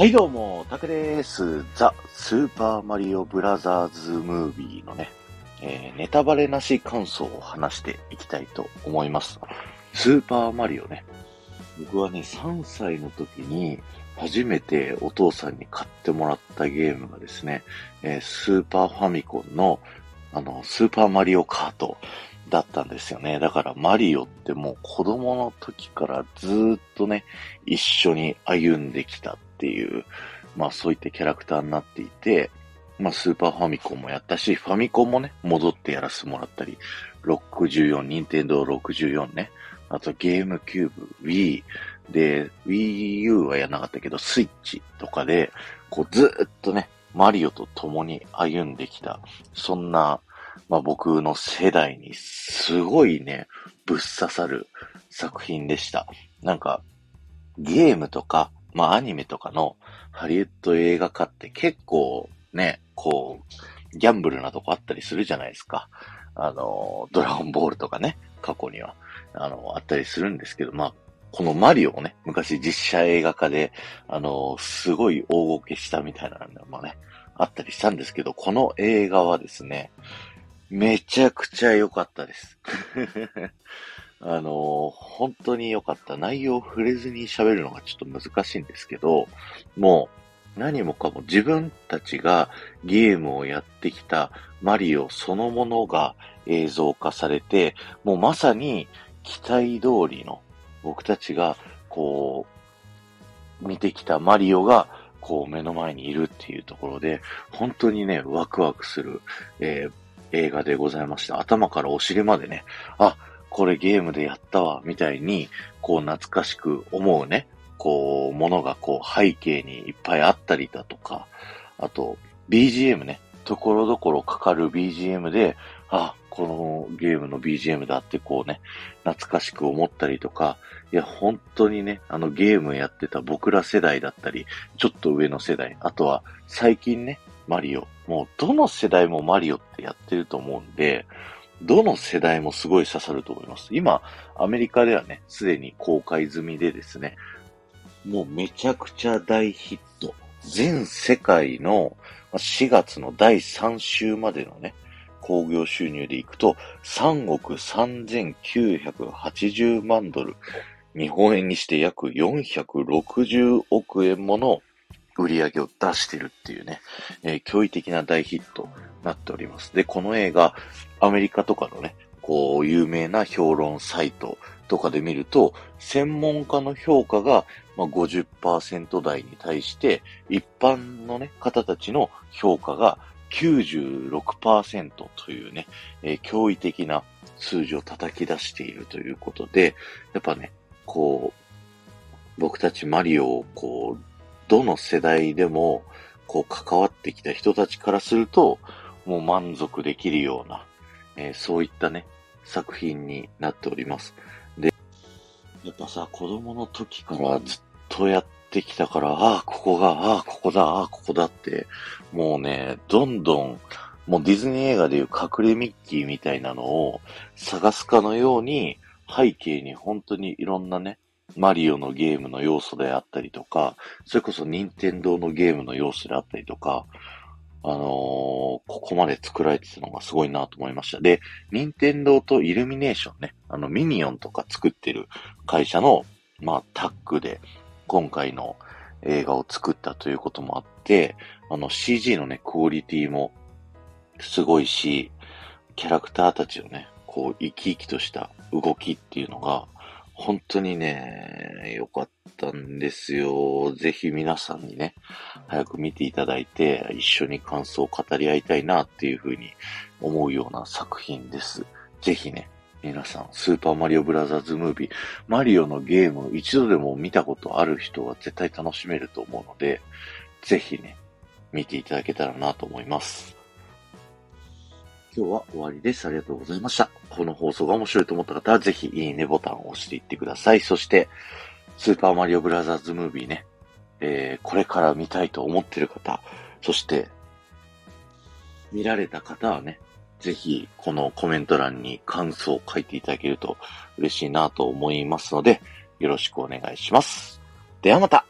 はいどうも、タクです。ザ・スーパーマリオブラザーズムービーのね、えー、ネタバレなし感想を話していきたいと思います。スーパーマリオね。僕はね、3歳の時に初めてお父さんに買ってもらったゲームがですね、えー、スーパーファミコンのあの、スーパーマリオカートだったんですよね。だからマリオってもう子供の時からずっとね、一緒に歩んできたっていう、まあそういったキャラクターになっていて、まあスーパーファミコンもやったし、ファミコンもね、戻ってやらせてもらったり、64、ニンテンドー64ね、あとゲームキューブ、Wii、で、Wii U はやらなかったけど、スイッチとかで、こうずっとね、マリオと共に歩んできた、そんな、まあ僕の世代にすごいね、ぶっ刺さる作品でした。なんか、ゲームとか、まあアニメとかのハリウッド映画化って結構ね、こう、ギャンブルなとこあったりするじゃないですか。あの、ドラゴンボールとかね、過去には、あの、あったりするんですけど、まあ、このマリオもね、昔実写映画化で、あの、すごい大ごけしたみたいなのもね、あったりしたんですけど、この映画はですね、めちゃくちゃ良かったです。あの、本当に良かった。内容を触れずに喋るのがちょっと難しいんですけど、もう何もかも自分たちがゲームをやってきたマリオそのものが映像化されて、もうまさに期待通りの僕たちがこう見てきたマリオがこう目の前にいるっていうところで、本当にね、ワクワクする、えー、映画でございました。頭からお尻までね、あ、これゲームでやったわ、みたいに、こう懐かしく思うね、こう、ものがこう背景にいっぱいあったりだとか、あと、BGM ね、ところどころかかる BGM で、あ、このゲームの BGM だってこうね、懐かしく思ったりとか、いや、本当にね、あのゲームやってた僕ら世代だったり、ちょっと上の世代、あとは最近ね、マリオ。もうどの世代もマリオってやってると思うんで、どの世代もすごい刺さると思います？今、アメリカではね、すでに公開済みでですね、もうめちゃくちゃ大ヒット。全世界の4月の第3週までのね、興行収入でいくと3億3980万ドル。日本円にして約460億円もの売り上げを出してるっていうね、えー、驚異的な大ヒットなっております。で、この映画、アメリカとかのね、こう、有名な評論サイトとかで見ると、専門家の評価が、まあ、50%台に対して、一般のね、方たちの評価が96%というね、えー、驚異的な数字を叩き出しているということで、やっぱね、こう、僕たちマリオをこう、どの世代でも、こう関わってきた人たちからすると、もう満足できるような、えー、そういったね、作品になっております。で、やっぱさ、子供の時からずっとやってきたから、ああ、ここが、ああ、ここだ、ああ、ここだって、もうね、どんどん、もうディズニー映画でいう隠れミッキーみたいなのを探すかのように、背景に本当にいろんなね、マリオのゲームの要素であったりとか、それこそ任天堂のゲームの要素であったりとか、あのー、ここまで作られてたのがすごいなと思いました。で、任天堂とイルミネーションね、あのミニオンとか作ってる会社の、まあ、タッグで今回の映画を作ったということもあって、あの CG のね、クオリティもすごいし、キャラクターたちのね、こう生き生きとした動きっていうのが、本当にね、良かったんですよ。ぜひ皆さんにね、早く見ていただいて、一緒に感想を語り合いたいなっていうふうに思うような作品です。ぜひね、皆さん、スーパーマリオブラザーズムービー、マリオのゲーム一度でも見たことある人は絶対楽しめると思うので、ぜひね、見ていただけたらなと思います。今日は終わりです。ありがとうございました。この放送が面白いと思った方は、ぜひいいねボタンを押していってください。そして、スーパーマリオブラザーズムービーね、えー、これから見たいと思ってる方、そして、見られた方はね、ぜひ、このコメント欄に感想を書いていただけると嬉しいなと思いますので、よろしくお願いします。ではまた